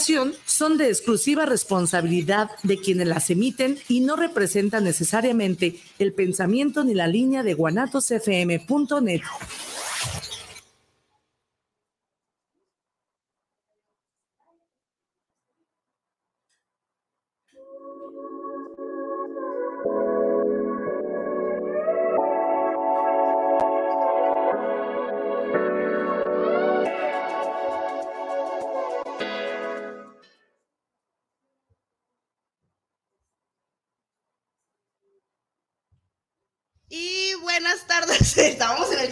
son de exclusiva responsabilidad de quienes las emiten y no representan necesariamente el pensamiento ni la línea de guanatosfm.net.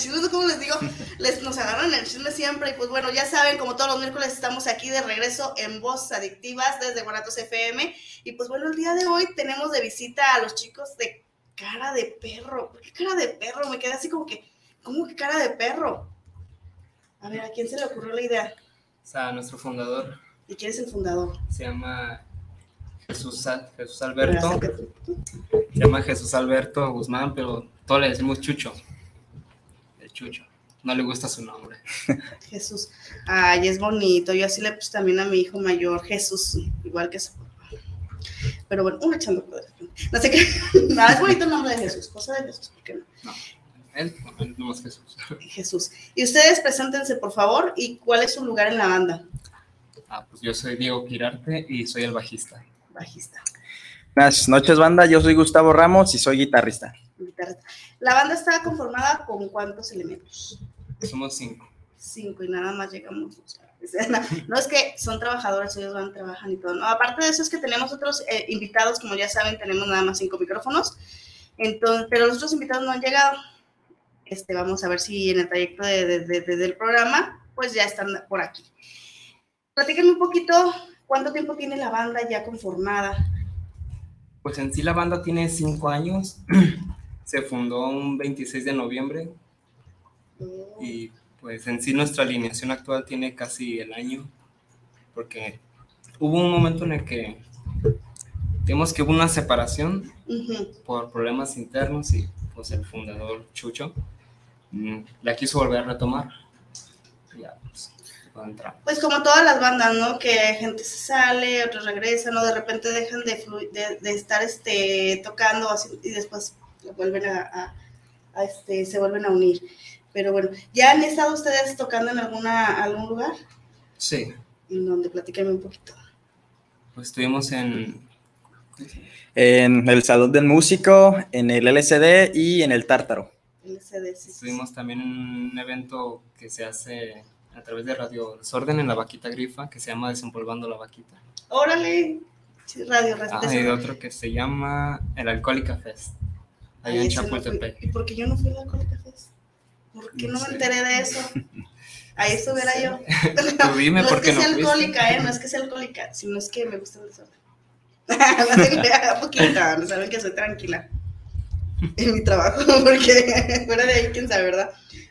chisme, como les digo, les, nos agarran el chisme siempre. Y pues bueno, ya saben, como todos los miércoles estamos aquí de regreso en Voz Adictivas desde Guanatos FM. Y pues bueno, el día de hoy tenemos de visita a los chicos de cara de perro. ¿Por qué cara de perro? Me quedé así como que, ¿cómo que cara de perro? A ver, ¿a quién se le ocurrió la idea? O sea, nuestro fundador. ¿Y quién es el fundador? Se llama Jesús, Jesús Alberto. Se llama Jesús Alberto Guzmán, pero todos le decimos Chucho. Chucho. No le gusta su nombre. Jesús. Ay, es bonito. Yo así le puse también a mi hijo mayor, Jesús, igual que su Pero bueno, uno echando No sé qué. Nada, es bonito el nombre de Jesús. Cosa de Jesús, ¿por qué no? No. Él, no es Jesús. Jesús. Y ustedes preséntense, por favor, y cuál es su lugar en la banda. Ah, pues yo soy Diego Quirarte y soy el bajista. Bajista. Buenas noches, banda. Yo soy Gustavo Ramos y soy guitarrista. Guitarrista. La banda está conformada con cuántos elementos? Somos cinco. Cinco y nada más llegamos. No, es que son trabajadores, ellos van, trabajan y todo. No, aparte de eso es que tenemos otros eh, invitados, como ya saben, tenemos nada más cinco micrófonos. Entonces, pero los otros invitados no han llegado. Este, vamos a ver si en el trayecto de, del programa, pues ya están por aquí. Platíquenme un poquito cuánto tiempo tiene la banda ya conformada. Pues en sí la banda tiene cinco años. se fundó un 26 de noviembre y pues en sí nuestra alineación actual tiene casi el año porque hubo un momento en el que digamos que hubo una separación por problemas internos y pues el fundador Chucho mm, la quiso volver a retomar. Ya, pues, pues como todas las bandas, ¿no? Que gente se sale, otros regresan, o de repente dejan de, de, estar este, tocando y después vuelven a, este, se vuelven a unir. Pero bueno, ¿ya han estado ustedes tocando en alguna, algún lugar? Sí. ¿En donde? Platíquenme un poquito. Pues estuvimos en... En el Salón del Músico, en el LCD y en el Tártaro. LCD, sí. Estuvimos también en un evento que se hace a través de Radio Desorden en la Vaquita Grifa, que se llama Desempolvando la Vaquita. ¡Órale! Radio Ah, y otro que se llama El Alcohólica Fest. Ahí en Chapultepec. ¿Y por qué yo no fui a la Fest? ¿Por qué no, me enteré de eso? Ahí estuviera yo. Tú dime no por qué no. es que sea alcohólica, ¿eh? No es que sea alcohólica, sino es que me gusta el desorden. Un poquito, no saben que soy tranquila en mi trabajo, porque fuera de ahí, quién sabe, ¿verdad?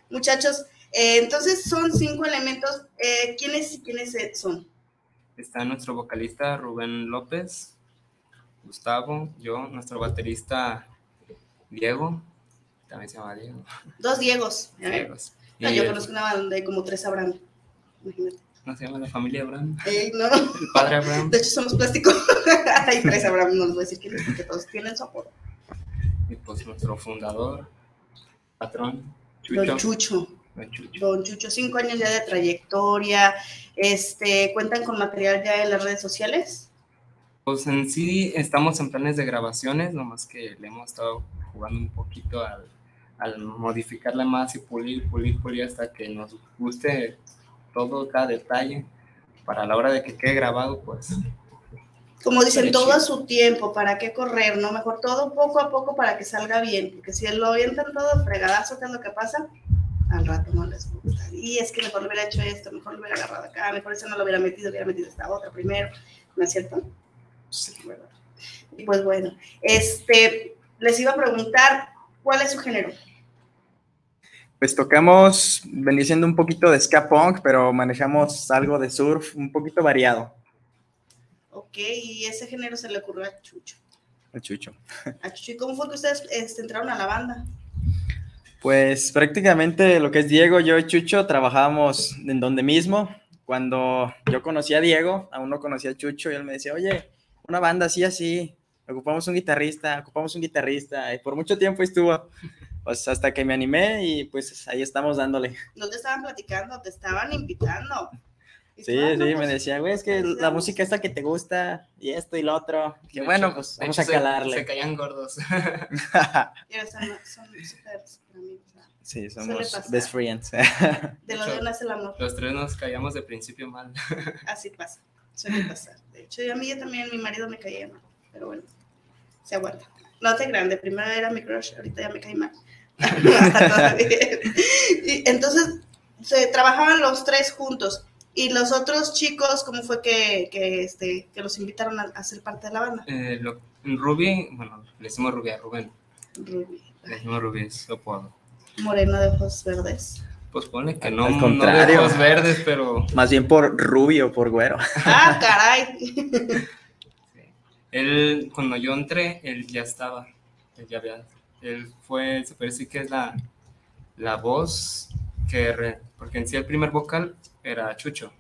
Muchachos, eh, entonces son cinco elementos. Eh, ¿Quiénes y quiénes son? Está nuestro vocalista Rubén López, Gustavo, yo, nuestro baterista Diego, también se llama Diego. Dos Diegos. Diegos. yo conozco una banda de como tres Abraham. Imagínate. ¿No se llama la familia Abraham? no. El padre Abraham. De hecho, somos plásticos. Hay tres Abraham, no les voy a decir quiénes, porque todos tienen su apodo. Y pues nuestro fundador, patrón, Chucho. Don Chucho. Don Chucho. Don Chucho, cinco años ya de trayectoria. Este, ¿Cuentan con material ya en las redes sociales? Pues en sí estamos en planes de grabaciones, nomás que le hemos estado jugando un poquito al, al modificarla más y pulir, pulir, pulir hasta que nos guste todo, cada detalle, para la hora de que quede grabado, pues. Como dicen, todo a su tiempo, ¿para qué correr? No, mejor todo poco a poco para que salga bien, porque si lo avientan todo fregadazo, ¿qué es lo que pasa? Al rato no les gusta. Y es que mejor lo hubiera hecho esto, mejor lo hubiera agarrado acá, mejor eso no lo hubiera metido, hubiera metido esta otra primero, ¿no es cierto? Y pues bueno, este, les iba a preguntar, ¿cuál es su género? Pues tocamos, venía siendo un poquito de ska punk, pero manejamos algo de surf, un poquito variado. Ok, y ese género se le ocurrió a Chucho. A Chucho. A Chucho. ¿Y cómo fue que ustedes este, entraron a la banda? Pues prácticamente lo que es Diego, yo y Chucho trabajábamos en donde mismo. cuando yo conocí a Diego, aún no conocía a Chucho, y él me decía, oye, una banda así, así, ocupamos un guitarrista, ocupamos un guitarrista, y por mucho tiempo estuvo, pues hasta que me animé y pues ahí estamos dándole. ¿Dónde estaban platicando? Te estaban invitando. Sí, sí, me decía, güey, es que la música esta que te gusta y esto y lo otro. Que bueno, pues vamos a calarle. Se, caían gordos. y ahora son súper amigos. Sí, somos best friends. De los dos nace el amor. Los tres nos caíamos de principio mal. Así pasa, suele pasar. De hecho, a mí también, mi marido me caía mal, pero bueno, se aguanta. No te grande, primero era mi crush, ahorita ya me cae mal. y entonces, se trabajaban los tres juntos. ¿Y los otros chicos, cómo fue que, que, este, que los invitaron a, ser parte de la banda? Eh, lo, Ruby, bueno, le decimos Ruby a Rubén. Ruby. Le decimos Ruby, es apodo. Moreno de ojos verdes. Pues pone que no, Al contrario, de ojos verdes, pero... Más bien por rubio, por güero. Ah, caray. Él, cuando yo entré, él ya estaba, él ya había, él fue, se puede decir que es la, la voz que, porque en sí el primer vocal era Chucho,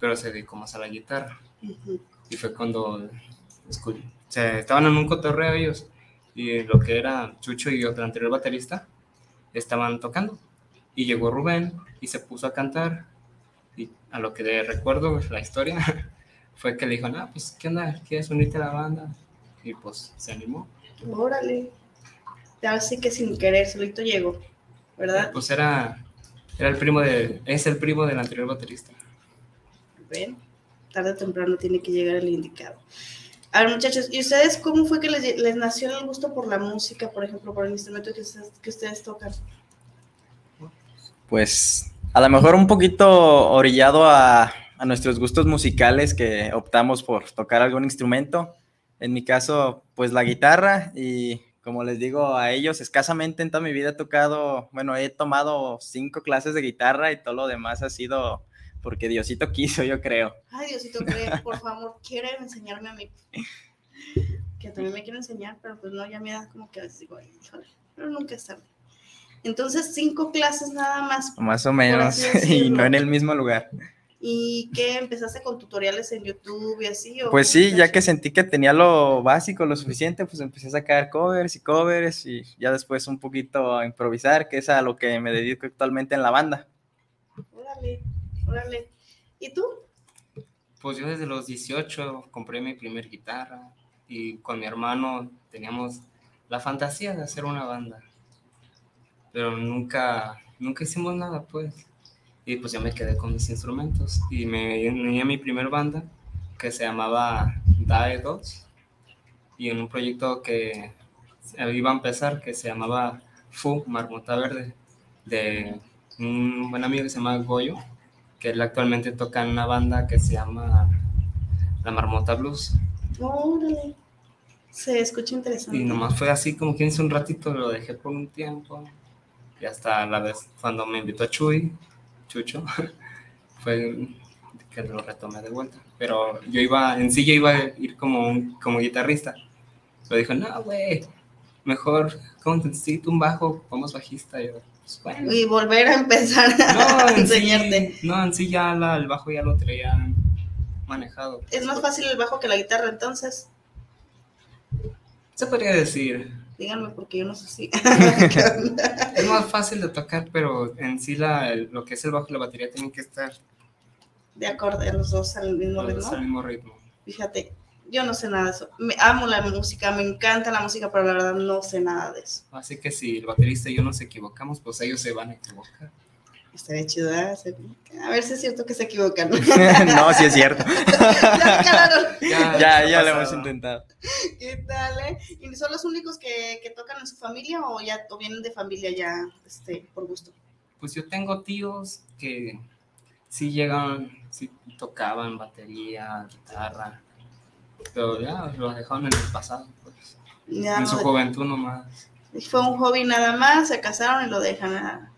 pero se dedicó más a la guitarra. Y fue cuando se estaban en un cotorreo ellos, y lo que era Chucho y otro anterior baterista, estaban tocando. Y llegó Rubén y se puso a cantar. Y a lo que recuerdo la historia fue que le dijo, no, pues, ¿qué onda? ¿Quieres unirte a la banda? Y pues se animó. Órale. Así que sin querer, solito llegó, ¿verdad? Pues era, era el primo de, es el primo del anterior baterista. Ven, tarde o temprano tiene que llegar el indicado. A ver, muchachos, ¿y ustedes cómo fue que les, nació el gusto por la música, por ejemplo, por el instrumento que ustedes, tocan? Pues a lo mejor un poquito orillado a, nuestros gustos musicales que optamos por tocar algún instrumento. En mi caso, pues la guitarra y como les digo a ellos, escasamente en toda mi vida he tocado, bueno, he tomado cinco clases de guitarra y todo lo demás ha sido porque Diosito quiso, yo creo. Ay, Diosito por favor, quiere enseñarme a mí. Que también me quiero enseñar, pero pues no, ya me da como que a digo, pero nunca es tarde. Entonces, cinco clases nada más. Más o menos, y no en el mismo lugar. ¿Y qué empezaste con tutoriales en YouTube y así? pues sí, ya que sentí que tenía lo básico, lo suficiente, pues empecé a sacar covers y covers y ya después un poquito a improvisar, que es a lo que me dedico actualmente en la banda. Órale. Órale. ¿Y tú? Pues yo desde los 18 compré mi primer guitarra y con mi hermano teníamos la fantasía de hacer una banda. Pero nunca, nunca hicimos nada, pues. Y pues yo me quedé con mis instrumentos y me uní a mi primer banda que se llamaba DAE 2 y en un proyecto que iba a empezar que se llamaba FU, Marmota Verde, de un buen amigo que se llama Goyo que él actualmente toca en una banda que se llama La Marmota Blues. Órale. Se escucha interesante. Y nomás fue así como que hice un ratito, lo dejé por un tiempo. Y hasta la vez cuando me invitó a Chuy, Chucho, fue que lo retomé de vuelta. Pero yo iba, en sí yo iba a ir como, como guitarrista. Pero dijo, no, güey, mejor, ¿cómo necesito un bajo? Vamos bajista. Y yo, y volver a empezar a enseñarte. no, en sí ya el bajo ya lo traía manejado. ¿Es más fácil el bajo que la guitarra entonces? Se podría decir. Díganme porque yo no sé si. es más fácil de tocar, pero en sí la, lo que es el bajo y la batería tienen que estar de acorde a los dos al mismo ritmo. Al mismo ritmo. Fíjate, yo no sé nada de eso. Me amo la música, me encanta la música, pero la verdad no sé nada de eso. Así que si el baterista y yo nos equivocamos, pues ellos se van a equivocar. Estaría chido. A ver si es cierto que se equivocan. no, sí es cierto. ya, ya, ya, lo hemos intentado. ¿Qué tal, eh? ¿Y son los únicos que, que, tocan en su familia o ya o vienen de familia ya este, por gusto? Pues yo tengo tíos que sí llegan, sí tocaban batería, guitarra pero ya lo dejaron en el pasado, pues. en su juventud nomás. Fue un hobby nada más, se casaron y lo dejan. Nada,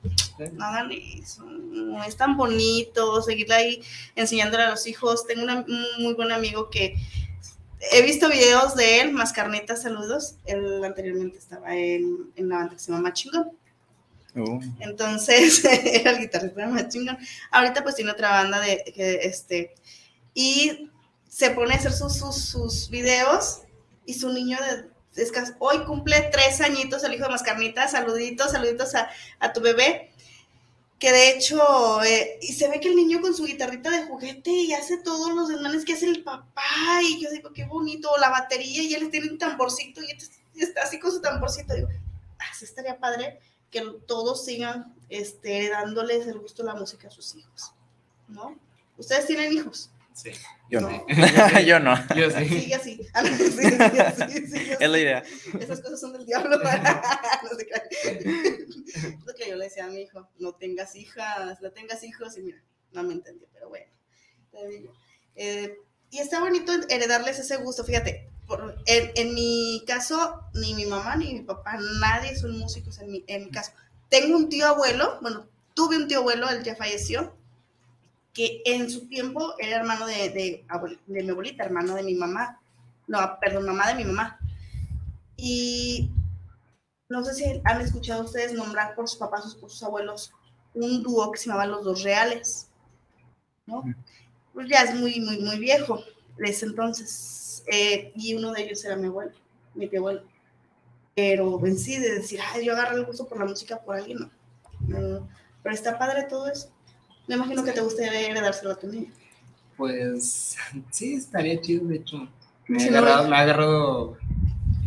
nada ni eso. Es tan bonito seguirle ahí enseñándole a los hijos. Tengo un muy buen amigo que he visto videos de él, más carnitas, saludos. Él anteriormente estaba en, en la banda que se llama Chingón. Uh. Entonces, era el guitarrista más chingón. Ahorita pues tiene otra banda de, que, este, y se pone a hacer sus, sus, videos y su niño de, hoy cumple tres añitos el hijo de Mascarnita, saluditos, saluditos a, tu bebé que de hecho, eh, y se ve que el niño con su guitarrita de juguete y hace todos los desmanes que hace el papá, y yo digo, qué bonito, la batería, y él tiene un tamborcito, y está así con su tamborcito, digo, ah, estaría padre que todos sigan este, dándoles el gusto a la música a sus hijos, ¿no? ¿Ustedes tienen hijos? Sí. Yo no. Yo no. Yo sí. Sigue así. Ah, sí, sí, es la idea. Esas cosas son del diablo. no sé Lo que yo le decía a mi hijo, no tengas hijas, no tengas hijos, y mira, no me entendió, pero bueno. Eh, y está bonito heredarles ese gusto. Fíjate, en, en, mi caso, ni mi mamá ni mi papá, nadie son músicos en mi, en mi caso. Tengo un tío abuelo, bueno, tuve un tío abuelo, él ya falleció, que en su tiempo era hermano de, de, de, mi abuelita, hermano de mi mamá, no, perdón, mamá de mi mamá. Y no sé si han escuchado ustedes nombrar por sus papás o por sus abuelos un dúo que se llamaba Los Dos Reales, ¿no? Pues ya es muy, muy, muy viejo desde entonces. Eh, y uno de ellos era mi abuelo, mi tío abuelo. Pero en sí, de decir, ay, yo agarré el gusto por la música por alguien, no. no. Pero está padre todo eso. Me imagino que te gustaría heredárselo a tu niño. Pues sí, estaría chido, de hecho. Me, ha agarrado, me ha agarrado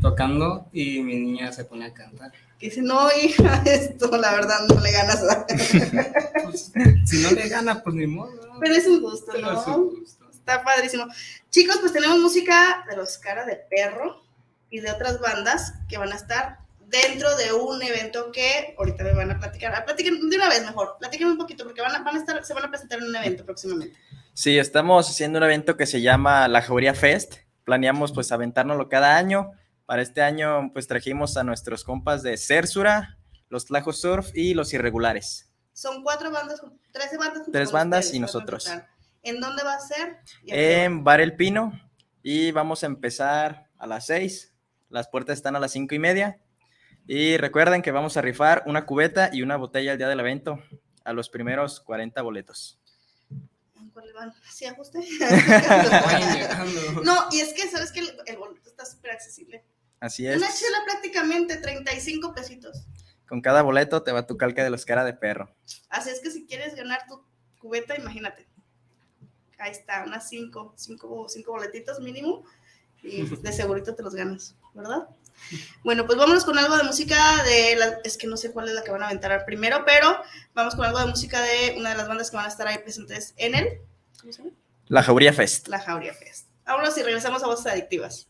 tocando y mi niña se pone a cantar. Que dice, no, hija, esto la verdad no le ganas. Pues, si no le gana, pues ni modo. Pero es un gusto, ¿no? Es un gusto. Está padrísimo. Chicos, pues tenemos música de los Cara de Perro y de otras bandas que van a estar dentro de un evento que ahorita me van a platicar. Ah, platiquen de una vez mejor, platiquen un poquito porque van a, van a estar, se van a presentar en un evento próximamente. Sí, estamos haciendo un evento que se llama La Jauría Fest. Planeamos pues aventárnoslo cada año. Para este año pues trajimos a nuestros compas de Cersura, los Tlajo Surf y los Irregulares. Son cuatro bandas, tres bandas. Tres bandas y nosotros. ¿En dónde va a ser? En Bar El Pino y vamos a empezar a las seis. Las puertas están a las cinco y media y recuerden que vamos a rifar una cubeta y una botella el día del evento a los primeros 40 boletos. ¿Cuál van? ¿Sí ajuste? no, y es que sabes que el, boleto está súper accesible. Así es. Una chela prácticamente 35 pesitos. Con cada boleto te va tu calca de los cara de perro. Así es que si quieres ganar tu cubeta, imagínate. Ahí está, unas 5 cinco, cinco boletitos mínimo y de segurito te los ganas, ¿verdad? Bueno, pues vámonos con algo de música de la, es que no sé cuál es la que van a aventar primero, pero vamos con algo de música de una de las bandas que van a estar ahí presentes en el ¿cómo se llama? La Jauría Fest. La Jauría Fest. Vámonos y regresamos a Voces Adictivas.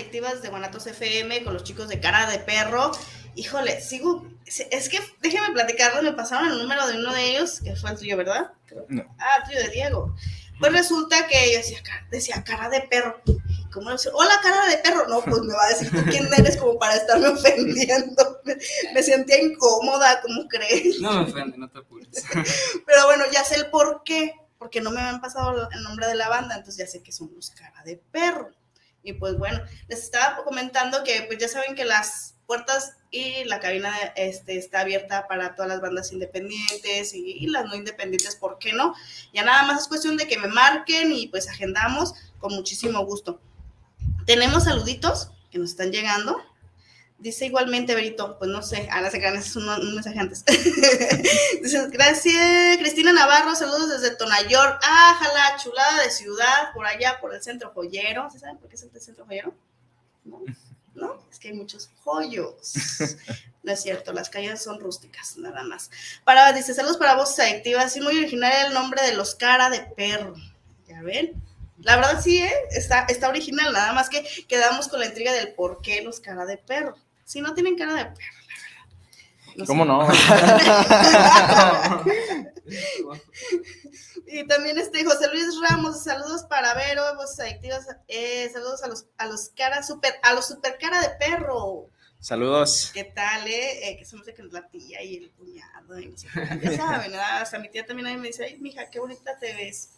Adictivas de Guanatos FM con los chicos de Cara de Perro. Híjole, sigo. Es que déjeme platicarles, me pasaron el número de uno de ellos, que fue el tuyo, ¿verdad? No. Ah, el tuyo de Diego. Pues resulta que yo decía, decía cara de perro. ¿Cómo sé? Hola, cara de perro. No, pues me va a decir tú quién eres como para estarme ofendiendo. Me, me sentía incómoda, ¿cómo crees? No me ofende, no te apures. Pero bueno, ya sé el por qué, porque no me habían pasado el nombre de la banda, entonces ya sé que somos cara de perro. Y pues bueno, les estaba comentando que pues ya saben que las puertas y la cabina este, está abierta para todas las bandas independientes y, y las no independientes, ¿por qué no? Ya nada más es cuestión de que me marquen y pues agendamos con muchísimo gusto. Tenemos saluditos que nos están llegando. Dice igualmente, Berito, pues no sé, a las es un, un mensaje antes. Dice, gracias, Cristina Navarro, saludos desde Tonayor. Ah, jala, chulada de ciudad, por allá, por el centro joyero. ¿Se saben por qué es el centro joyero? No, no, es que hay muchos joyos. No es cierto, las calles son rústicas, nada más. Para, dice, saludos para voces adictivas. Sí, muy original el nombre de los cara de perro. Ya ven. La verdad sí, ¿eh? está, está original, nada más que quedamos con la intriga del por qué los cara de perro. Si no tienen cara de perro, la verdad. Sé. ¿Cómo no? Y también este José Luis Ramos, saludos para Vero, voces adictivas, eh, saludos a los a los cara super, a los super cara de perro. Saludos. ¿Qué tal, eh? Eh, que me hace que la tía y el cuñado, y no sé ya saben, ¿verdad? Hasta mi tía también a mí me dice, ay, mija, qué bonita te ves.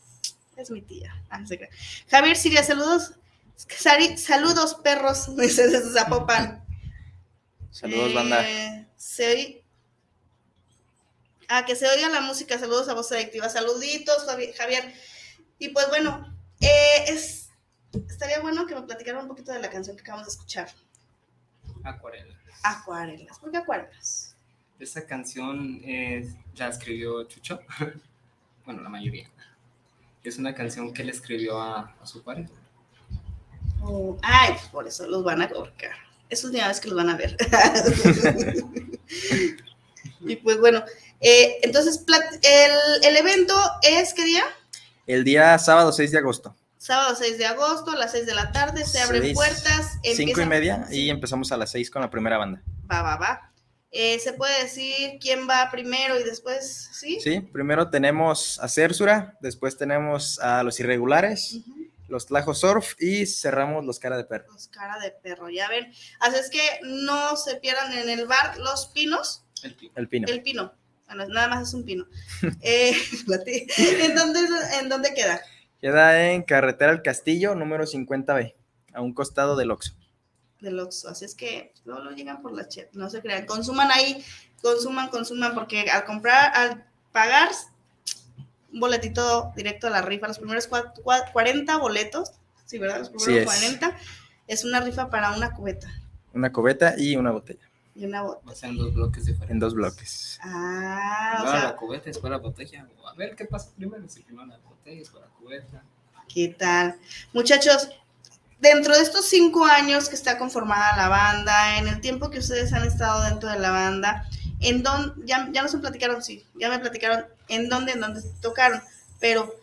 Es mi tía. Ah, no crea. Javier Siria, saludos. Sari, saludos, perros, me dice desde Zapopan. Saludos, banda. Eh, se oí- Ah, que se oiga la música. Saludos a Voz Adictiva. Saluditos, Javi- Javier. Y pues bueno, eh, es, estaría bueno que me platicaran un poquito de la canción que acabamos de escuchar. Acuarela. Acuarelas. ¿Por qué acuarelas? Esa canción eh, la escribió Chucho. bueno, la mayoría. Es una canción que le escribió a, a su pareja. Oh, ay, pues por eso los van a ahorcar. Es última vez que los van a ver. y pues bueno, eh, entonces el, el evento es ¿qué día? El día sábado 6 de agosto. Sábado 6 de agosto a las 6 de la tarde, se abren puertas. Cinco y empiezan- media y empezamos a las 6 con la primera banda. Va, va, va. Eh, ¿Se puede decir quién va primero y después, sí? Sí, primero tenemos a Cersura, después tenemos a los irregulares, Ujú. Los Tlajo Surf y cerramos los Cara de Perro. Pues cara de perro, ya ven. Así es que no se pierdan en el bar Los Pinos, El pico. El Pino. el pino. Bueno, nada más es un pino. Eh, ¿En, dónde, ¿En dónde queda? Queda en Carretera al Castillo, número 50B, a un costado del Oxxo. Del Oxxo. Así es que luego lo llegan por la chat, no se crean. Consuman ahí, consuman, consuman, porque al comprar, al pagar un boletito directo a la rifa, los primeros cua- cua- 40 boletos, sí, ¿verdad? Los primeros Sí es. 40 es una rifa para una cubeta Una cubeta y una botella, y una bota. Va a ser en dos bloques diferentes. en dos bloques. Ah, o la sea, cubeta, después la botella. O A ver qué pasa primero. Si primero la botella, después la cubeta. ¿qué tal? Muchachos, dentro de estos cinco años que está conformada la banda, en el tiempo que ustedes han estado dentro de la banda, en dónde, ya, ya nos platicaron, sí, ya me platicaron en dónde, en dónde tocaron, pero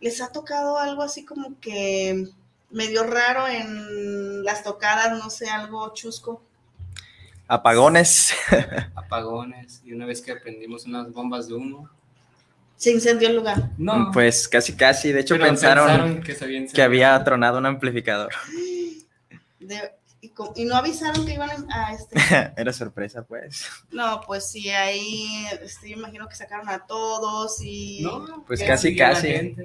¿les ha tocado algo así como que medio raro en las tocadas, no sé, algo chusco. Apagones. Apagones. Y una vez que prendimos unas bombas de humo. Se incendió el lugar. No. Pues casi, casi. De hecho, pero pensaron, que, se había que había tronado un amplificador. De- y, no avisaron que iban a, este. Era sorpresa, pues. No, pues sí, ahí este, yo imagino que sacaron a todos y. No, Pues casi, casi.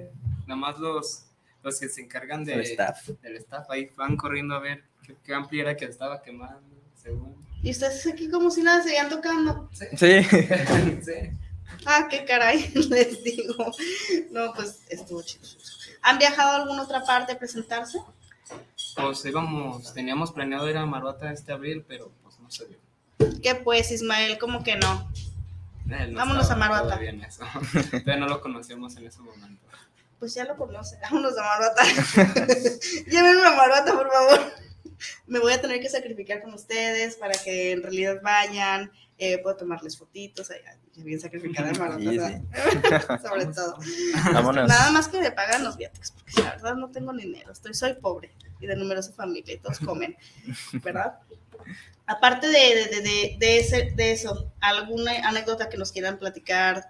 Nada más los, los que se encargan de, staff. del staff ahí van corriendo a ver qué, qué amplia era que estaba quemando, según. Y ustedes aquí como si nada seguían tocando. Sí. Sí. sí. Ah, qué caray, les digo. No, pues estuvo chido. ¿Han viajado a alguna otra parte a presentarse? Pues íbamos, teníamos planeado ir a Maruata este abril, pero pues no se dio. ¿Qué pues, Ismael? ¿Cómo que no? Él no Vámonos a Maruata. todavía en eso. Todavía no lo conocíamos en ese momento. Pues ya lo conoce. Vámonos a Maruata. Llévenme a Maruata, por favor. Me voy a tener que sacrificar con ustedes para que en realidad vayan. Eh, puedo tomarles fotitos. Ay, ay, ya bien sacrificada en Maruata. Sí. Sobre todo. Vámonos. Nada más que me pagan los viáticos, porque la verdad no tengo dinero. Estoy, soy pobre y de numerosa familia y todos comen, ¿verdad? Aparte de, de, de, de- de ese, de eso, ¿alguna anécdota que nos quieran platicar?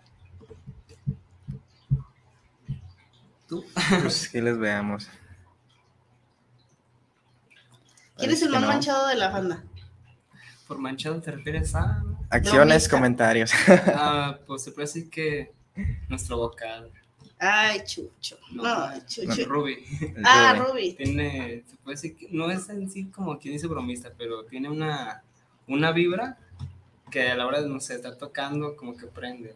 ¿Tú? Pues que les veamos. ¿Quién es el más no. manchado de la banda? Por manchado te refieres a... Acciones, comentarios. Ah, pues se puede decir que nuestro vocal, Ay, Chucho. No, No, no, Chucho. Ruby, Ah, Rubén. Ruby. tiene, se puede decir que no es en sí como quien dice bromista, pero tiene una, una vibra que a la hora de, no sé, estar tocando como que prende.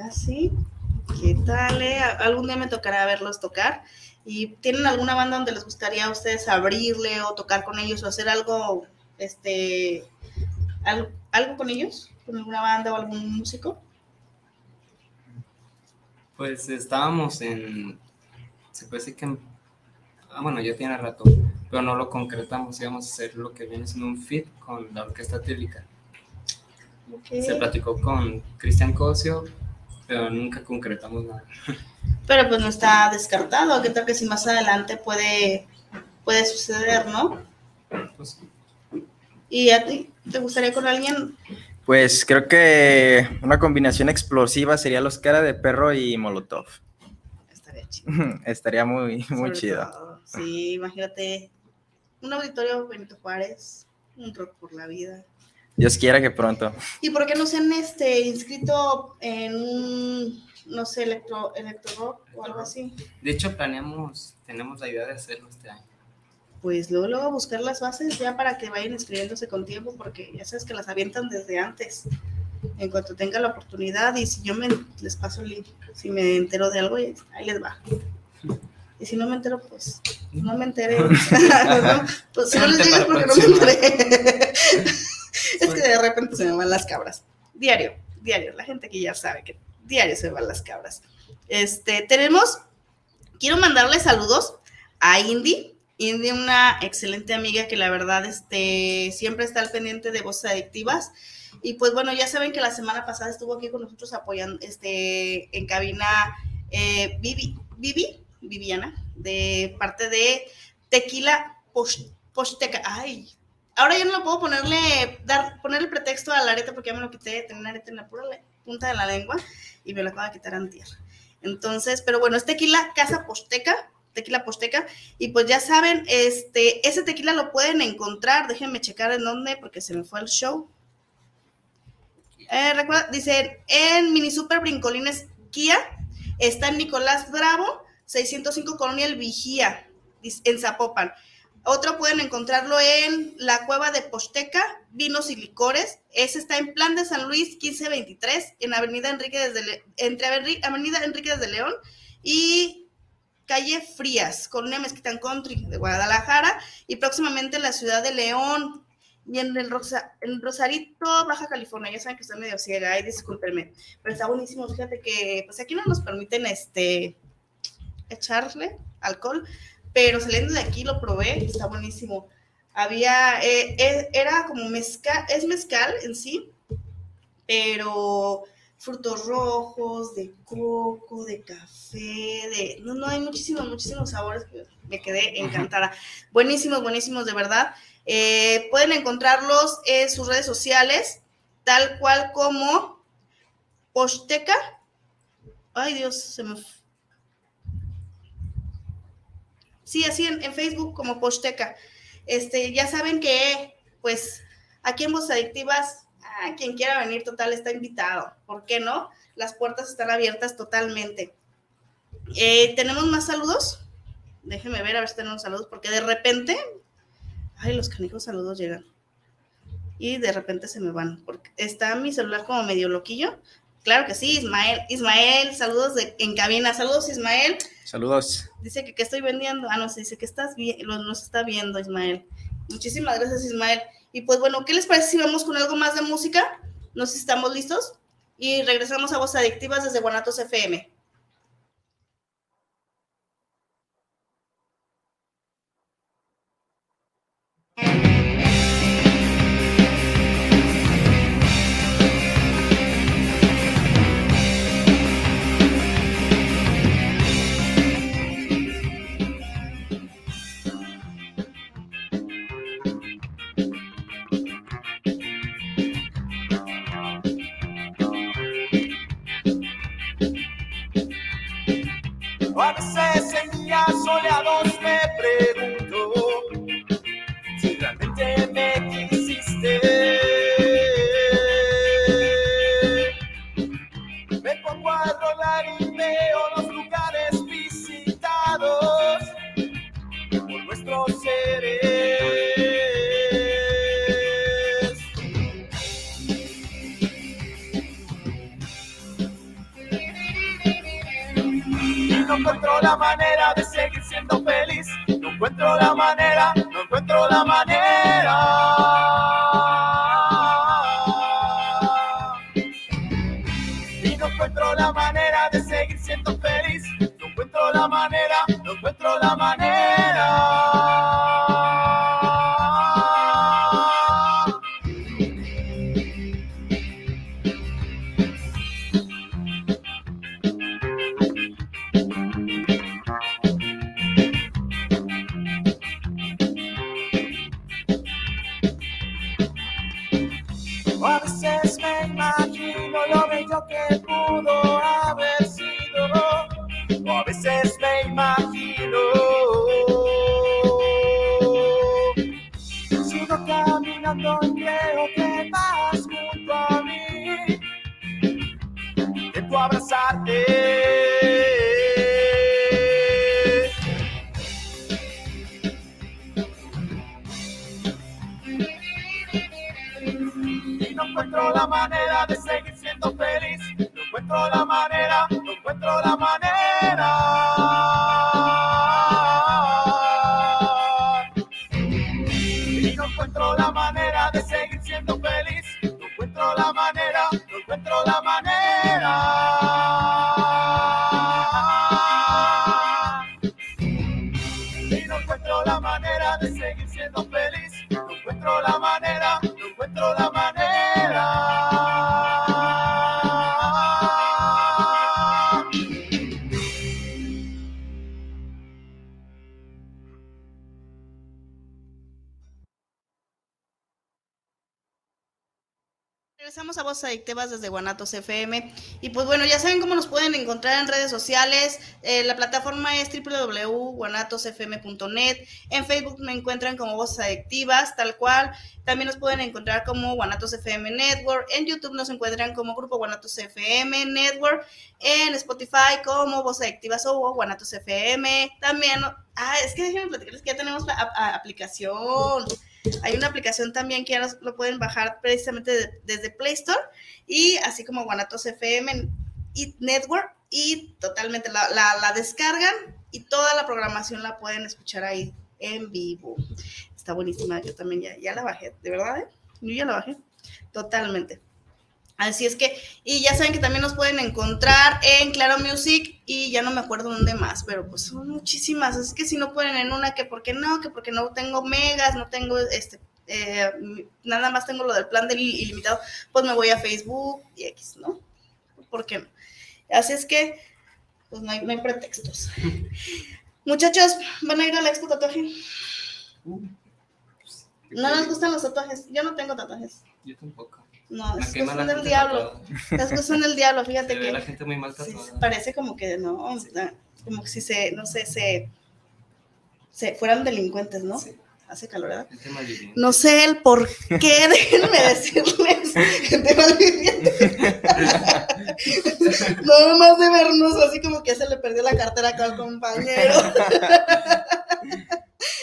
¿Ah, sí? ¿Qué tal? eh? Algún día me tocará verlos tocar. ¿Y tienen alguna banda donde les gustaría a ustedes abrirle o tocar con ellos o hacer algo, este, al- algo con ellos? ¿Con alguna banda o algún músico? Pues estábamos en, se puede decir que, en- ah, bueno, ya tiene rato, pero no lo concretamos, íbamos a hacer lo que viene siendo un fit con la orquesta tílica. Ok. Se platicó con Cristian Cosio, pero nunca concretamos nada. Pero pues no está descartado. ¿Qué tal que si más adelante puede, puede suceder, no? Pues, ¿Y a ti? ¿Te gustaría con alguien? Pues creo que una combinación explosiva sería los cara de perro y molotov. Estaría chido. Estaría muy, muy Sobre chido. todo. Sí, imagínate un auditorio Benito Juárez, un rock por la vida. Dios quiera que pronto. ¿Y por qué no se han este, inscrito en un, no sé, electro, electro rock o algo así? de hecho, planeamos, tenemos la idea de hacerlo este año. Pues luego, luego buscar las bases ya para que vayan inscribiéndose con tiempo, porque ya sabes que las avientan desde antes. En cuanto tenga la oportunidad, y si yo me, les paso el link, si me entero de algo, ahí les va. Y si no me entero, pues no me enteré. No, pues si no les digo es porque no me enteré. es que de repente se me van las cabras. Diario, diario. La gente que ya sabe que diario se me van las cabras. Este, tenemos, quiero mandarle saludos a Indy. Indy, una excelente amiga que la verdad este, siempre está al pendiente de voces adictivas. Y pues bueno, ya saben que la semana pasada estuvo aquí con nosotros apoyando este, en cabina eh, Vivi, Vivi, Viviana, de parte de Tequila Posh- Posteca. Ay, ahora ya no lo puedo ponerle, dar, ponerle pretexto al arete porque ya me lo quité, tenía un arete en la pura punta de la lengua y me lo acaba de quitar antier. Entonces, pero bueno, es Tequila Casa Posteca, Tequila Posteca, y pues ya saben, este, ese tequila lo pueden encontrar, déjenme checar en dónde, porque se me fue el show. Eh, recuerda, dicen, en Mini Super Brincolines Kia, está en Nicolás Bravo, 605 Colonia El Vigía, en Zapopan. Otro pueden encontrarlo en la Cueva de Posteca, Vinos y Licores. Ese está en Plan de San Luis 1523, en Avenida Enrique desde Le- entre Avenida Enrique desde León y Calle Frías, Colonia Mezquitán Country de Guadalajara y próximamente en la ciudad de León y en el Rosarito, Baja California. Ya saben que estoy medio ciega, ay, discúlpenme, pero está buenísimo. Fíjate que pues aquí no nos permiten este echarle alcohol, pero saliendo de aquí lo probé, está buenísimo. Había, eh, eh, era como mezcal, es mezcal en sí, pero frutos rojos, de coco, de café, de... No, no, hay muchísimos, muchísimos sabores que me quedé encantada. Buenísimos, buenísimos, de verdad. Eh, pueden encontrarlos en sus redes sociales, tal cual como Posteca. Ay, Dios, se me... Sí, así en, en Facebook como Posteca. Este, ya saben que, pues, aquí en Voz Adictivas, ah, quien quiera venir total está invitado. ¿Por qué no? Las puertas están abiertas totalmente. Eh, ¿Tenemos más saludos? Déjenme ver a ver si tenemos saludos, porque de repente, ay, los canijos saludos llegan. Y de repente se me van, porque está mi celular como medio loquillo. Claro que sí, Ismael. Ismael, saludos de, en cabina. Saludos, Ismael. Saludos. Dice que, que estoy vendiendo. Ah, no, se dice que estás bien, nos está viendo, Ismael. Muchísimas gracias, Ismael. Y pues bueno, ¿qué les parece si vamos con algo más de música? No sé si estamos listos. Y regresamos a Voz Adictivas desde Guanatos FM. Adictivas desde Guanatos FM. Y pues bueno, ya saben cómo nos pueden encontrar en redes sociales. Eh, la plataforma es www.guanatosfm.net. En Facebook me encuentran como Voces Adictivas, tal cual. También nos pueden encontrar como Guanatos FM Network. En YouTube nos encuentran como Grupo Guanatos FM Network. En Spotify como Voces Adictivas o Guanatos FM. También, ah, es que déjenme platicarles que ya tenemos la aplicación. Hay una aplicación también que ya lo pueden bajar precisamente de- desde Play Store y así como Guanatos FM y Network y totalmente la descargan y toda la programación la pueden escuchar ahí en vivo. Está buenísima, yo también ya, ya la bajé, de verdad, ¿eh? Yo ya la bajé, totalmente. Así es que, y ya saben que también nos pueden encontrar en Claro Music y ya no me acuerdo dónde más, pero pues son muchísimas. Así que si no pueden en una, que porque no, que porque no tengo megas, no tengo este, eh, nada más tengo lo del plan del ilimitado, pues me voy a Facebook y X, ¿no? ¿por qué no? Así es que, pues no hay, no hay pretextos. Muchachos, ¿van a ir al expo tatuaje? No les gustan los tatuajes. Yo no tengo tatuajes. Yo tampoco. No, es cuestión del diablo. Es cuestión del diablo, fíjate Se que la gente muy mal sí, parece como que no, como que si se, no sé, se, se fueran delincuentes, ¿no? Sí, Hace calor, ¿verdad? No sé el por qué, déjenme decirles, gente malviviente. Nada más de vernos así como que se le perdió la cartera acá al compañero.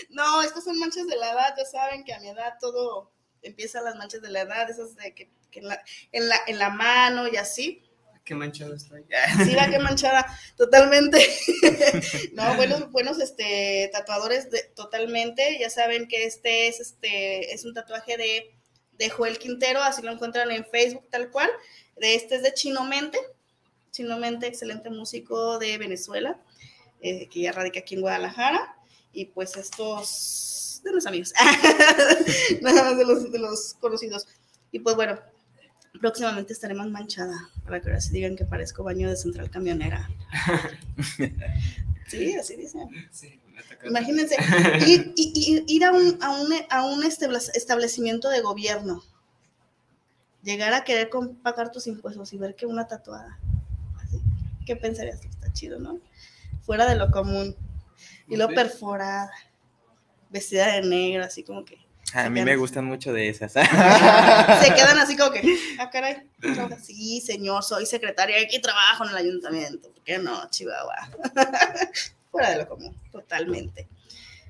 No, es que son manchas de la edad, ya saben que a mi edad todo empieza las manchas de la edad, esas de que, que en, la, en, la, en la mano y así. Qué manchado estoy. Sí, va que manchada, totalmente. no, buenos, buenos este, tatuadores, de- totalmente. Ya saben que este es, este, es un tatuaje de, de Joel Quintero, así lo encuentran en Facebook tal cual. De este es de Chino Mente. Chino Mente, excelente músico de Venezuela, eh, que ya radica aquí en Guadalajara. Y pues estos de los amigos, nada más de los, de los conocidos. Y pues bueno, próximamente estaré más manchada para que ahora sí digan que parezco baño de central camionera. Sí, así dicen. Sí. Imagínense, ir, i- i- ir a un, a un, a un establecimiento de gobierno, llegar a querer pagar tus impuestos y ver que una tatuada. Así, ¿Qué pensarías? Está chido, ¿no? Fuera de lo común. Y luego Sí. perforada, vestida de negro, así como que. A mí me gustan mucho de esas. Se quedan así como que, ah, caray. Sí, señor, soy secretaria y trabajo en el ayuntamiento. ¿Por qué no, Chihuahua? Fuera de lo común, totalmente.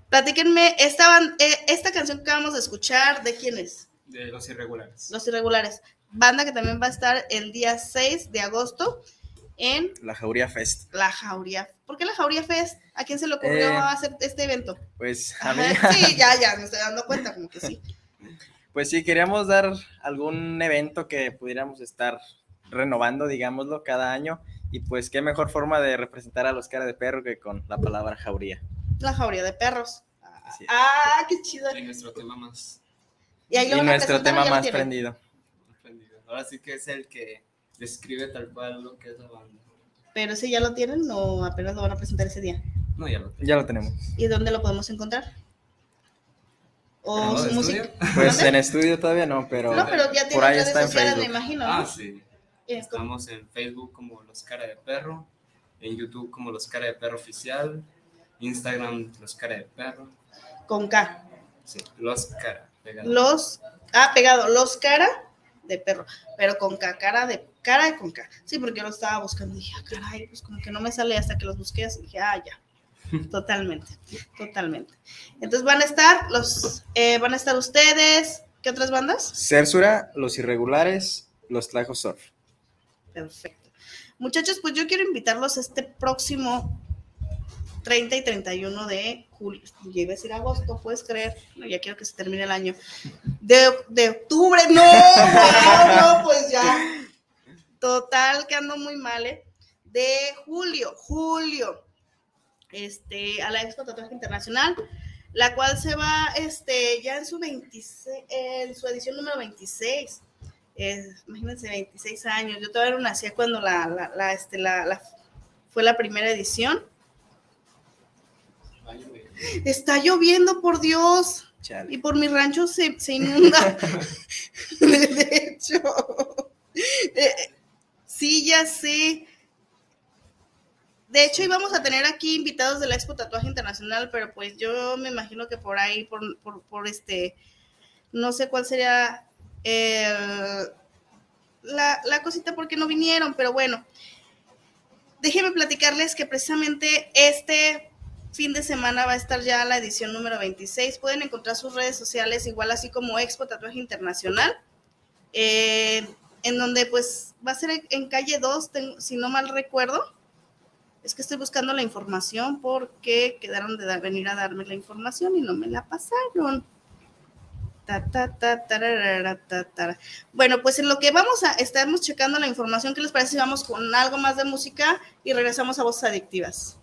Platíquenme, esta, eh, esta canción que acabamos de escuchar, ¿de quién es? De los irregulares. Los Irregulares. Banda que también va a estar el día 6 de agosto en La Jauría Fest. La Jauría. ¿Por qué La Jauría Fest? ¿A quién se le ocurrió Eh, hacer este evento? Pues a mí, Sí, ya, ya, me estoy dando cuenta, como que sí. pues sí, queríamos dar algún evento que pudiéramos estar renovando, digámoslo, cada año. Y pues qué mejor forma de representar a los cara de perro que con la palabra jauría. La Jauría de Perros. Ah, qué chido. Y nuestro tema más Y, ahí lo Y van a nuestro tema más prendido. Ahora sí que es el que describe tal cual lo que es la banda. Pero ese ya lo tienen o apenas lo van a presentar ese día. No, ya lo tengo. Ya lo tenemos. ¿Y dónde lo podemos encontrar? O ¿No? su ¿De música. Pues en estudio todavía no, pero, No, pero ya tiene por ahí redes está en sociales, me Facebook. imagino. ¿no? Ah, sí. Esto. Estamos en Facebook como Los Cara de Perro, en YouTube como Los Cara de Perro Oficial, Instagram Los Cara de Perro, Con K. sí, Los Cara. pegado. Los. Ah, pegado. Los cara de perro. Pero con K. Cara de. Cara con K. Sí, porque yo lo estaba buscando y dije, ah, caray, pues como que no me sale hasta que los busqué. Así dije, ah, ya. Totalmente. Totalmente. Entonces van a estar los. eh, van a estar ustedes. ¿Qué otras bandas? Cersura, Los Irregulares, Los Tlajos Surf. Perfecto. Muchachos, pues yo quiero invitarlos este próximo 30 y 31 de julio. Ya iba a decir agosto, puedes creer. No, ya quiero que se termine el año. De, de octubre, no, wow, no, pues ya. Total, que ando muy mal, ¿eh? De julio, julio, este, a la Expo Tatuaje Internacional, la cual se va, este, ya en su 26, en su edición número 26 eh, imagínense, 26 años. Yo todavía no nacía cuando la, la, la, este, la, la- fue la primera edición. Está lloviendo, por Dios. Chale. Y por mi rancho se, se inunda. de hecho. Eh, sí, ya sé. De hecho, íbamos a tener aquí invitados de la Expo Tatuaje Internacional, pero pues yo me imagino que por ahí, por, por, por este, no sé cuál sería el- la, la cosita porque no vinieron, pero bueno. Déjenme platicarles que precisamente este fin de semana va a estar ya la edición número 26. Pueden encontrar sus redes sociales igual así como Expo Tatuaje Internacional, eh, en donde pues va a ser en, calle 2, tengo- si no mal recuerdo. Es que estoy buscando la información porque quedaron de venir a darme la información y no me la pasaron. Ta, ta, ta. Bueno, pues en lo que vamos a, estamos checando la información, ¿qué les parece si vamos con algo más de música y regresamos a Voces Adictivas?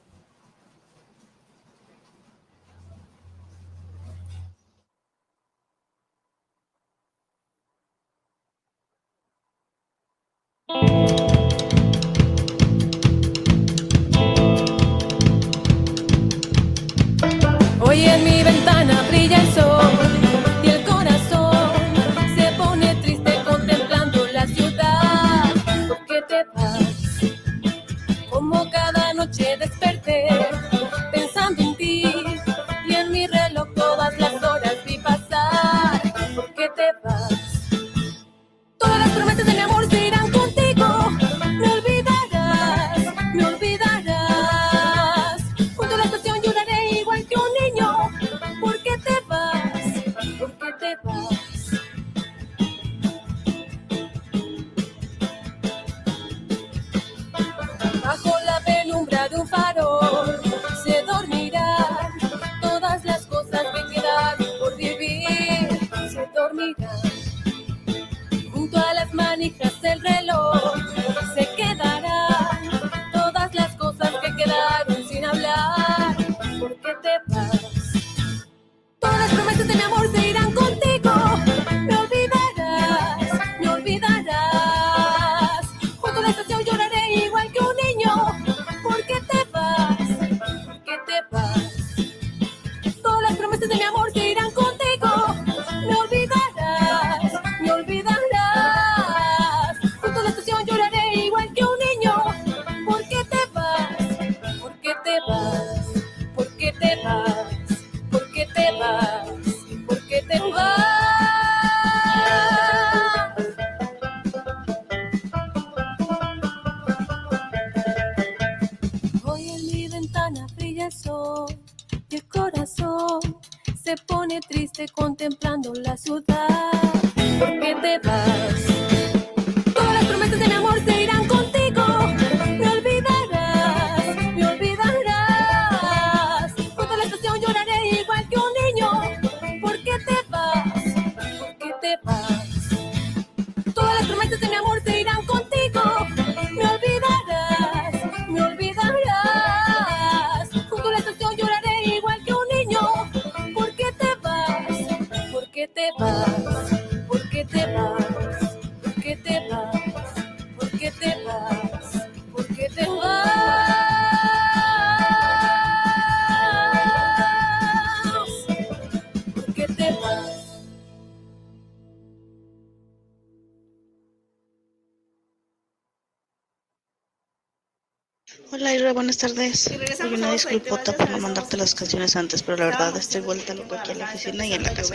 Buenas tardes. Oye, una disculpota por no mandarte las canciones antes, pero la verdad estoy vuelta loca aquí en la oficina y en la casa.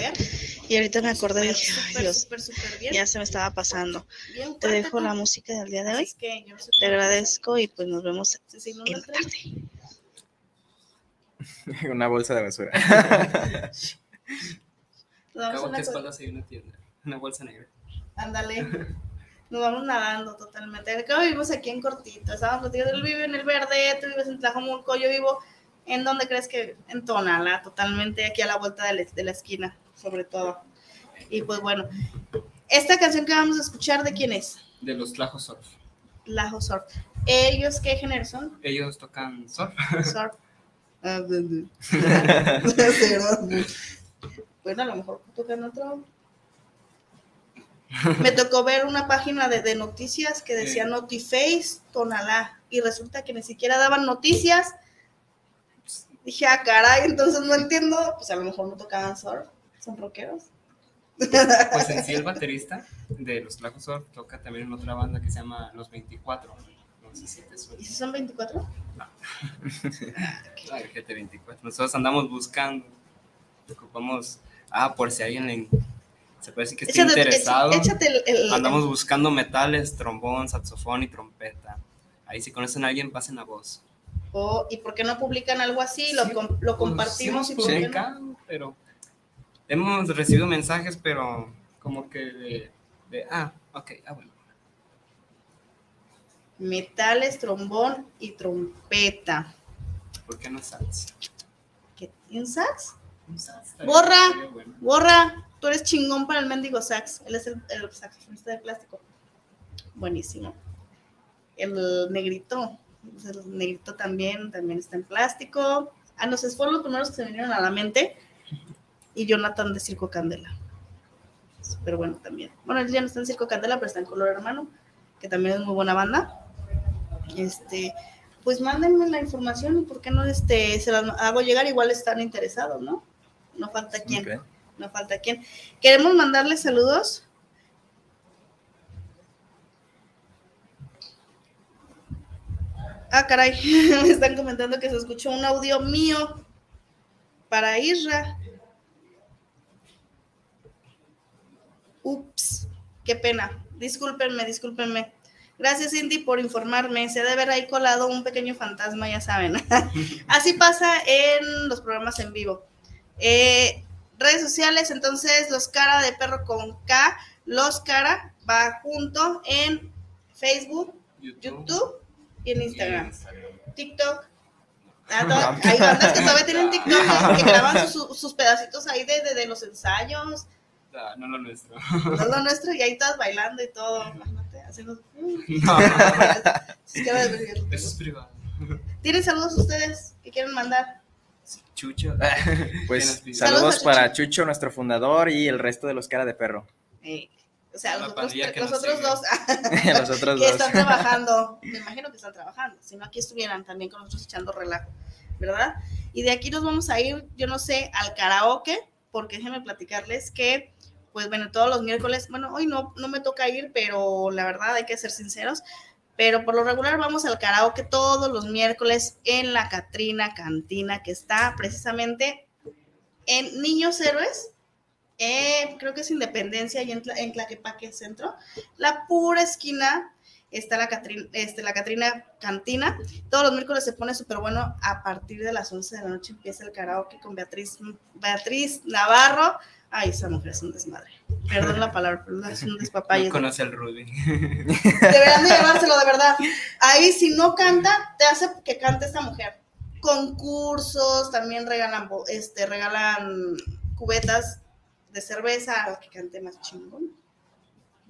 Y ahorita me acordé y dije, ay Dios, ya se me estaba pasando. Te dejo la música del día de hoy. Te agradezco y pues nos vemos en la tarde. Una bolsa de basura. Que espaldas hay una tienda, una bolsa negra. Ándale. Nos vamos nadando totalmente. Acá vivimos aquí en Cortito. Estábamos platicando. Él vive en el Verde, tú vives en Tlajomulco, yo vivo en donde crees que en Tonala, totalmente aquí a la vuelta de la, de la esquina, sobre todo. Y pues bueno, esta canción que vamos a escuchar, ¿de quién es? De los Tlajos Surf. Lajo Surf. ¿Ellos qué género son? Ellos tocan surf. Surf. Ah, bueno, a lo mejor tocan otro. Me tocó ver una página de, de noticias que decía. Notiface Tonalá y resulta que ni siquiera daban noticias. Dije, ah, caray, entonces no entiendo. Pues a lo mejor no tocaban surf, son rockeros. Pues en sí el baterista de los Tlajos Surf toca también en otra banda que se llama Los 24. No sé si te suena. ¿Y si son 24? Ay, GT24. Nosotros andamos buscando. Ocupamos. Ah, por si alguien le. Se puede decir que esté Échate, interesado. échate el, el- Andamos buscando metales, trombón, saxofón y trompeta. Ahí si conocen a alguien, pasen la voz. Oh, ¿Y por qué no publican algo así? Lo, Sí, com- lo Pues, compartimos sí, y no? publicado, pero hemos recibido mensajes, pero como que de, de, ah, ok, ah, bueno. Metales, trombón y trompeta. ¿Por qué no sax? ¿Qué? ¿Y un sax? Borra. Borra, tú eres chingón para el mendigo sax. Él es el, saxofonista de plástico. Buenísimo. El negrito, el negrito también, también está en plástico. Ah, no sé, fueron los primeros que se vinieron a la mente. Y Jonathan de Circo Candela. Súper bueno también. Bueno, él ya no está en Circo Candela, pero está en Color Hermano, que también es muy buena banda. Este, pues mándenme la información y por qué no este, se las hago llegar, igual están interesados, ¿no? No falta quien Ok. no falta quién. Queremos mandarle saludos. Ah, caray, me están comentando que se escuchó un audio mío para Isra. Ups, qué pena. Discúlpenme, discúlpenme. Gracias, Cindy, por informarme. Se debe haber ahí colado un pequeño fantasma, ya saben. Así pasa en los programas en vivo. Eh, redes sociales, entonces, los cara de perro con K, los cara va junto en Facebook, YouTube y en Instagram. TikTok. Ah, hay bandas que todavía tienen TikTok que graban sus, sus pedacitos ahí de, de- de los ensayos, no lo nuestro. no lo nuestro, y ahí todas bailando y todo. Imagínate, haciendo- No, Es que eso es privado. ¿Tienen saludos ustedes que quieren mandar? Chucho. Pues saludos para Chucho, nuestro fundador, y el resto de los cara de perro. Eh, o sea, los otros, que los otros dos. los otros que dos. están trabajando. Me imagino que están trabajando. Si no, aquí estuvieran también con nosotros echando relajo. ¿verdad? Y de aquí nos vamos a ir, yo no sé, al karaoke, porque déjenme platicarles que, pues bueno, todos los miércoles, bueno, hoy no, no me toca ir, pero la verdad hay que ser sinceros, pero por lo regular vamos al karaoke todos los miércoles en la Catrina Cantina, que está precisamente en Niños Héroes, eh, creo que es Independencia y en, en Tlaquepaque Centro, la pura esquina está la Catrina, este, la Catrina Cantina. Todos los miércoles se pone súper bueno. A partir de las 11 de la noche empieza el karaoke con Beatriz, Beatriz Navarro. Ay, esa mujer es un desmadre. Perdón la palabra, pero es un despapalle. No conoce al Rudy. Deberán de llevárselo de verdad. Ahí si no canta, te hace que cante esta mujer. Concursos, también regalan, este, regalan cubetas de cerveza al que cante más chingón,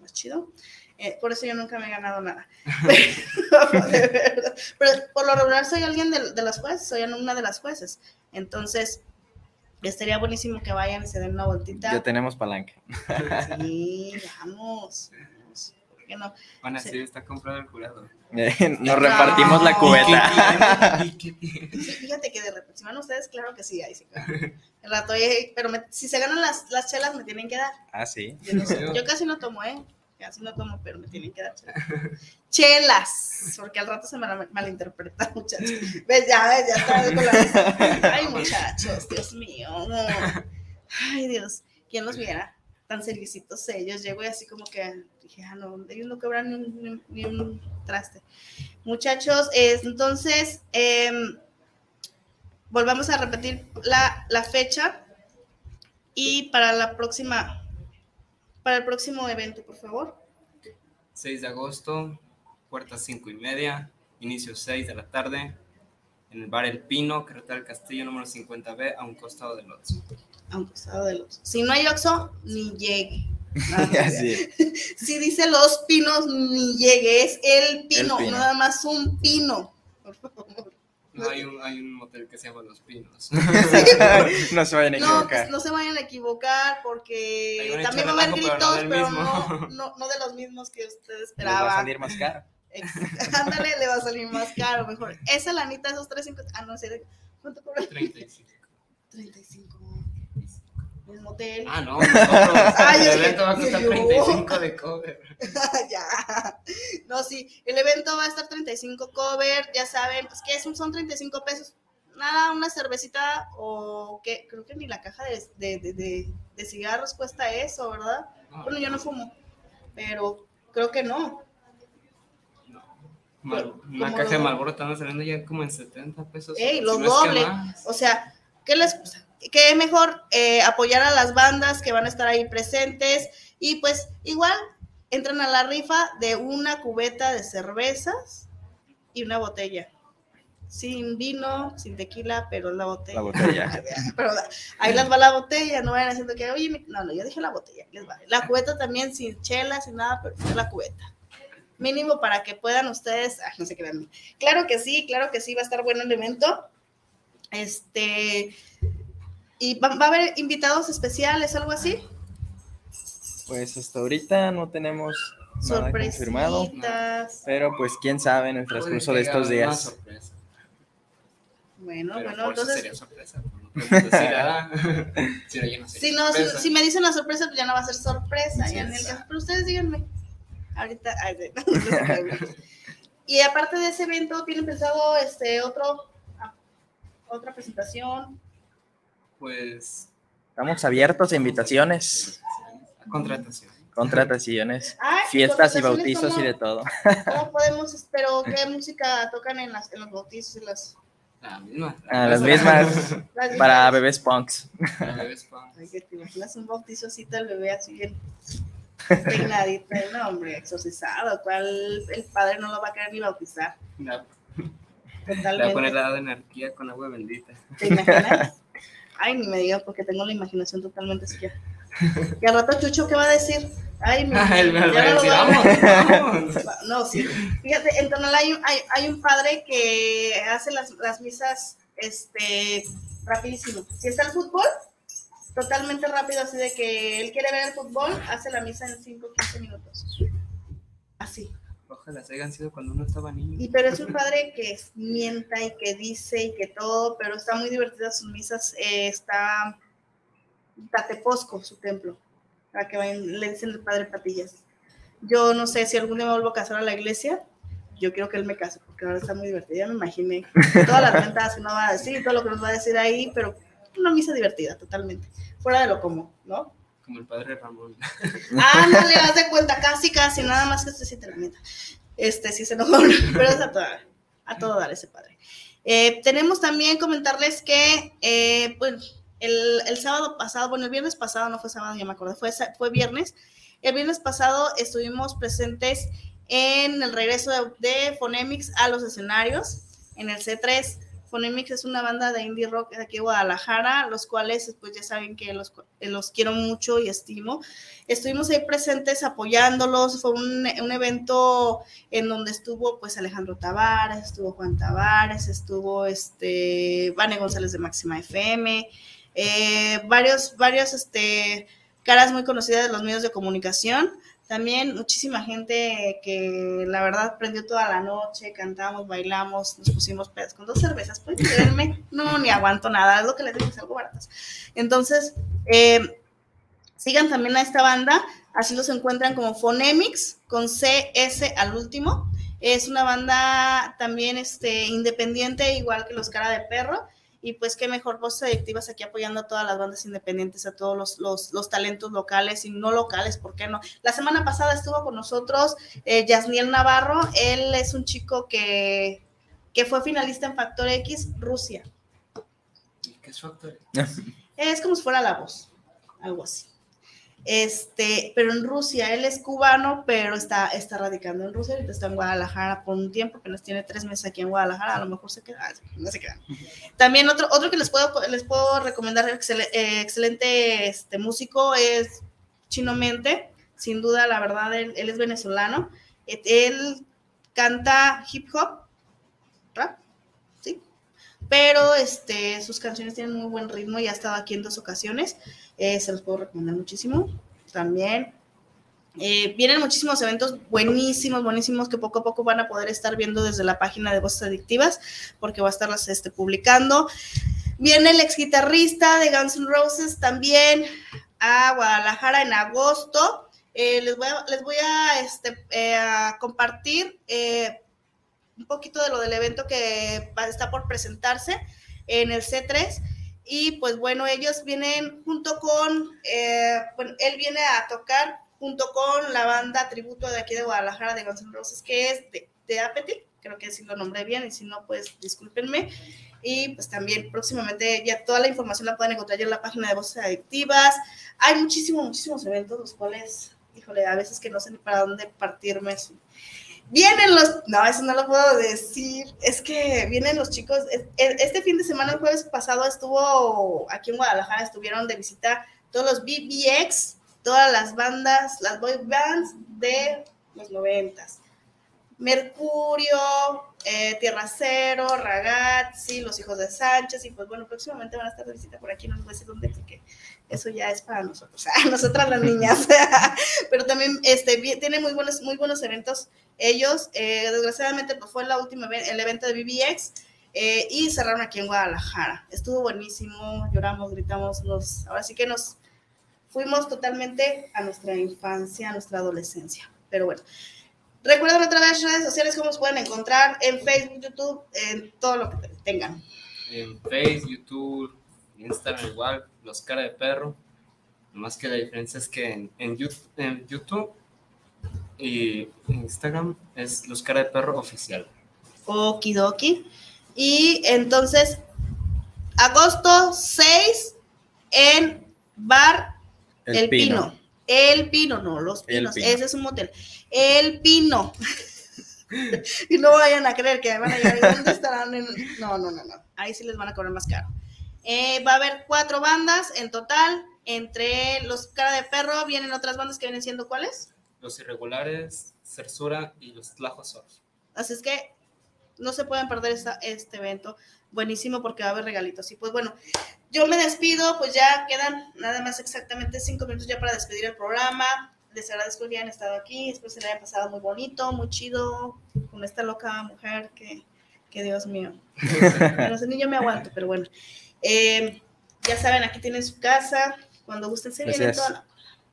más chido. Eh, por eso yo nunca me he ganado nada. De verdad. Pero por lo regular soy alguien de, de las jueces, soy una de las jueces. Entonces, estaría buenísimo que vayan y se den una vueltita. Ya tenemos palanca. Sí, vamos. vamos. ¿Por qué no? Van a Sí. decir, está comprado el jurado. Nos repartimos la No. cubeta. Fíjate que de repente, si van ustedes, claro que sí, ahí sí. claro. El rato, oye, pero me- si se ganan las, las chelas, me tienen que dar. Ah, sí. Yo, no sé, yo casi no tomo, ¿eh? Casi no tomo, pero me tienen que dar chelas. Chelas, porque al rato se me malinterpreta, muchachos. ¿Ves? Ya, ves, ya está con la... Ay, muchachos, Dios mío. Ay, Dios, ¿quién los viera? Tan servicitos ellos. Llego y así como que dije, ah, no, ellos no cobran ni un, ni traste. Muchachos, es- entonces, em, volvamos a repetir la, la fecha y para la próxima, para el próximo evento, por favor. 6 de agosto, puertas 5 y media, inicio 6 de la tarde, en el bar El Pino, carretera del Castillo número 50B, a un costado del Otso. A un costado del Oxxo. Si no hay Oxxo, ni llegue. Así. Si dice los pinos, ni llegue. Es el pino, pino. nada más un pino. Por favor. No, hay un, hay un motel que se llama Los Pinos. no se vayan a No, equivocar. pues no se vayan a equivocar porque también va a haber pero no gritos, pero no, no, no de los mismos que ustedes Les va a esperaban. salir más caro. Ándale, le va a salir más caro, mejor. Esa lanita, esos 350. Ah, no sé. ¿Cuánto cobra? 35. 35. El motel. Ah, no, el evento va a costar yo. 35 de cover. ya. No, sí. El evento va a estar 35 cover. Ya saben, pues que son 35 pesos. Nada, una cervecita o que creo que ni la caja de, de, de, de- de cigarros cuesta eso, ¿verdad? Bueno, yo no fumo, pero creo que no. Mal- una caja de Malboro están saliendo ya como en 70 pesos. Ey, si lo no es que doble. más. O sea, ¿qué les qué mejor eh, apoyar a las bandas que van a estar ahí presentes? Y pues igual entran a la rifa de una cubeta de cervezas y una botella. Sin vino, sin tequila, pero la botella. La botella. Pero ahí les va la botella, no vayan haciendo que, oye, no, no, yo dije la botella, les va. La cubeta también sin chela, sin nada, pero es la cubeta. Mínimo para que puedan ustedes, ay, no se crean. Claro que sí, claro que sí, va a estar bueno el evento. Este, y va, va a haber invitados especiales, algo así. Pues hasta ahorita no tenemos nada confirmado. Pero pues quién sabe en el transcurso de estos días. Bueno, pero bueno, entonces, sería sorpresa. Nada. Si no, si, no, si, sorpresa. si me dicen la sorpresa, pues ya no va a ser sorpresa. Sí, ya en el caso- pero ustedes díganme. Ahorita. ay, y aparte de ese evento, ¿tienen pensado este otro ah, otra presentación? Pues. Estamos abiertos a invitaciones, a Contratación. contrataciones, fiestas y bautizos y ¿cómo- de todo. ¿Cómo podemos, pero qué música tocan en, las, en los bautizos y las, La misma. Ah, las mismas las para bebés punks. La bebés pa- Ay, que te imaginas un bautizo así el bebé así bien peinadito, no hombre, exorcizado, ¿cuál el padre no lo va a querer ni bautizar? La- Le voy a poner la de anarquía con agua bendita. ¿Te imaginas? Ay, ni me digas porque tengo la imaginación totalmente así. Y al rato Chucho, ¿qué va a decir? Ay, mi, me ya decir, vamos, vamos. No, sí. Fíjate, en Tonalá hay, un- hay, hay un padre que hace las, las misas este, rapidísimo. Si está el fútbol, totalmente rápido, así de que él quiere ver el fútbol, hace la misa en 5 o 15 minutos. Ojalá se hayan sido cuando uno estaba niño. Y pero es un padre que mienta y que dice y que todo, pero está muy divertida sus misas. eh, está Tateposco, su templo, para que vayan, le dicen el padre Patillas. Yo no sé si algún día me vuelvo a casar a la iglesia, yo quiero que él me case, porque ahora está muy divertida, ya me imaginé todas las ventas que nos va a decir, todo lo que nos va a decir ahí, pero una misa divertida, totalmente, fuera de lo común, ¿no? Como el padre Ramón. Ah, no le das de cuenta, casi, casi, nada más que este sí te la neta. Este sí se enojó, pero es a todo, a todo dar ese padre. Eh, tenemos también comentarles que, eh, pues, el, el sábado pasado, bueno, el viernes pasado, no fue sábado, ya me acordé, fue, fue viernes. El viernes pasado estuvimos presentes en el regreso de, de Phonemics a los escenarios, en el C3. Phonemics es una banda de indie rock de aquí de Guadalajara, los cuales, pues ya saben que los, los quiero mucho y estimo. Estuvimos ahí presentes apoyándolos, fue un, un evento en donde estuvo pues Alejandro Tavares, estuvo Juan Tavares, estuvo este Vane González de Máxima FM, eh, varios, varios este, caras muy conocidas de los medios de comunicación, también muchísima gente que la verdad prendió toda la noche, cantamos, bailamos, nos pusimos pedas con dos cervezas, pueden creerme, no, ni aguanto nada, es lo que les digo, es algo baratas. Entonces, eh, Sigan también a esta banda, así los encuentran como Phonemics, con CS al último. Es una banda también este, independiente, igual que los Cara de Perro. Y pues qué mejor voces adictivas aquí apoyando a todas las bandas independientes, a todos los, los, los talentos locales y no locales, ¿por qué no? La semana pasada estuvo con nosotros eh, Yasniel Navarro, él es un chico que, que fue finalista en Factor X, Rusia. ¿Qué es Factor? Es como si fuera la voz, algo así. Este, pero en Rusia, él es cubano, pero está, está radicando en Rusia, ahorita está en Guadalajara por un tiempo, que nos tiene tres meses aquí en Guadalajara, a lo mejor se queda, no se queda. También otro, otro que les puedo, les puedo recomendar, excel- eh, excelente este, músico, es Chino Mente, sin duda, la verdad, él, él es venezolano, él canta hip hop, rap, sí, pero este, sus canciones tienen muy buen ritmo y ha estado aquí en dos ocasiones. Eh, se los puedo recomendar muchísimo. También eh, vienen muchísimos eventos buenísimos, buenísimos que poco a poco van a poder estar viendo desde la página de Voces Adictivas, porque va a estarlas este, publicando. Viene el ex guitarrista de Guns N' Roses también a Guadalajara en agosto. Eh, les voy a, les voy a, este, eh, a compartir un poquito de lo del evento que está por presentarse en el C3. Y pues bueno, ellos vienen junto con, eh, él viene a tocar junto con la banda tributo de aquí de Guadalajara de Guns N' que es de, de Apathy, creo que sí lo nombré bien, y si no, pues discúlpenme. Y pues también próximamente ya toda la información la pueden encontrar ya en la página de Voces Adictivas. Hay muchísimos, muchísimos eventos, los cuales, híjole, a veces que no sé ni para dónde partirme. Vienen los, no, eso no lo puedo decir, es que vienen los chicos, es- este fin de semana, el jueves pasado, estuvo aquí en Guadalajara, estuvieron de visita todos los BBX, todas las bandas, las boy bands de los noventas. Mercurio, eh, Tierra Cero, Ragazzi, Los Hijos de Sánchez, y pues bueno, próximamente van a estar de visita por aquí, no les voy a decir dónde, porque eso ya es para nosotros, nosotras las niñas. Pero también este, tiene muy buenos, muy buenos eventos ellos. eh, desgraciadamente pues, fue la última, el evento de BBX eh, y cerraron aquí en Guadalajara. Estuvo buenísimo, lloramos, gritamos, nos, ahora sí que nos fuimos totalmente a nuestra infancia, a nuestra adolescencia. Pero bueno. Recuerden otra vez redes sociales, cómo nos pueden encontrar en Facebook, YouTube, en todo lo que tengan. En Facebook, YouTube, Instagram igual, los cara de perro. Nomás que la diferencia es que en, en Yu- en YouTube y Instagram es los cara de perro oficial. Okidoki. Y entonces, agosto 6 en Bar El, Pino. El Pino, no, los Pinos. Pino. Ese es un motel. El Pino. y no vayan a creer que van a llegar. ¿y ¿Dónde estarán? En- No, no, no, no. Ahí sí les van a cobrar más caro. Eh, va a haber cuatro bandas en total. Entre los cara de perro vienen otras bandas que vienen siendo cuáles. Los irregulares, Cersura y los Tlajosor. Así es que no se pueden perder esta- este evento. Buenísimo porque va a haber regalitos. Y pues bueno, yo me despido, pues ya quedan nada más exactamente cinco minutos ya para despedir el programa. les agradezco que hayan estado aquí, espero se le haya pasado muy bonito, muy chido, con esta loca mujer que, que Dios mío. No sé, ni yo me aguanto, pero bueno. Eh, ya saben, aquí tienen su casa, cuando gusten se vienen todas.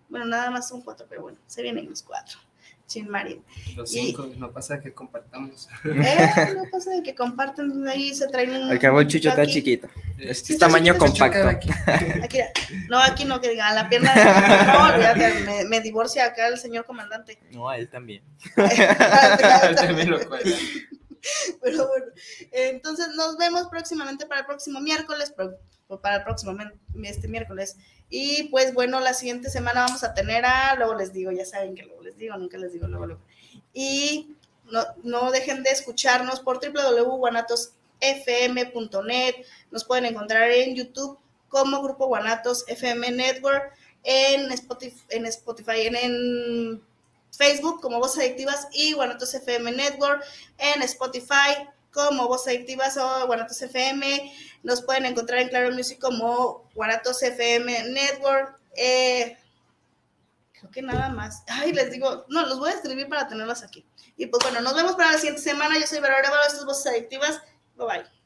Bueno, nada más son cuatro, pero bueno, se vienen los cuatro. Chin Mari. Los Y- cinco, no pasa que compartamos. Eh, no pasa de que comparten ahí, se traen un. Al cabo el chucho está aquí. chiquito. Es Sí, tamaño compacto. Aquí, no, aquí no, que digan la pierna. No, olvídate, me, me divorcia acá el señor comandante. No, a él también. También lo. Pero bueno, entonces nos vemos próximamente para el próximo miércoles, para el próximo este miércoles. Y pues bueno, la siguiente semana vamos a tener a, luego les digo, ya saben que luego les digo, nunca les digo luego, luego. Y no, no dejen de escucharnos por www.guanatosfm.net. Nos pueden encontrar en YouTube como Grupo Guanatos FM Network, en Spotify, en, Spotify, en Facebook como Voz Adictivas y Guanatos FM Network, en Spotify como Voz Adictivas o Guanatos FM. Nos pueden encontrar en Claro Music como Guanatos FM Network. Eh, creo que nada más. Ay, les digo, no, los voy a escribir para tenerlos aquí. Y pues bueno, nos vemos para la siguiente semana. Yo soy Verónica, esto es Voces Adictivas. Bye bye.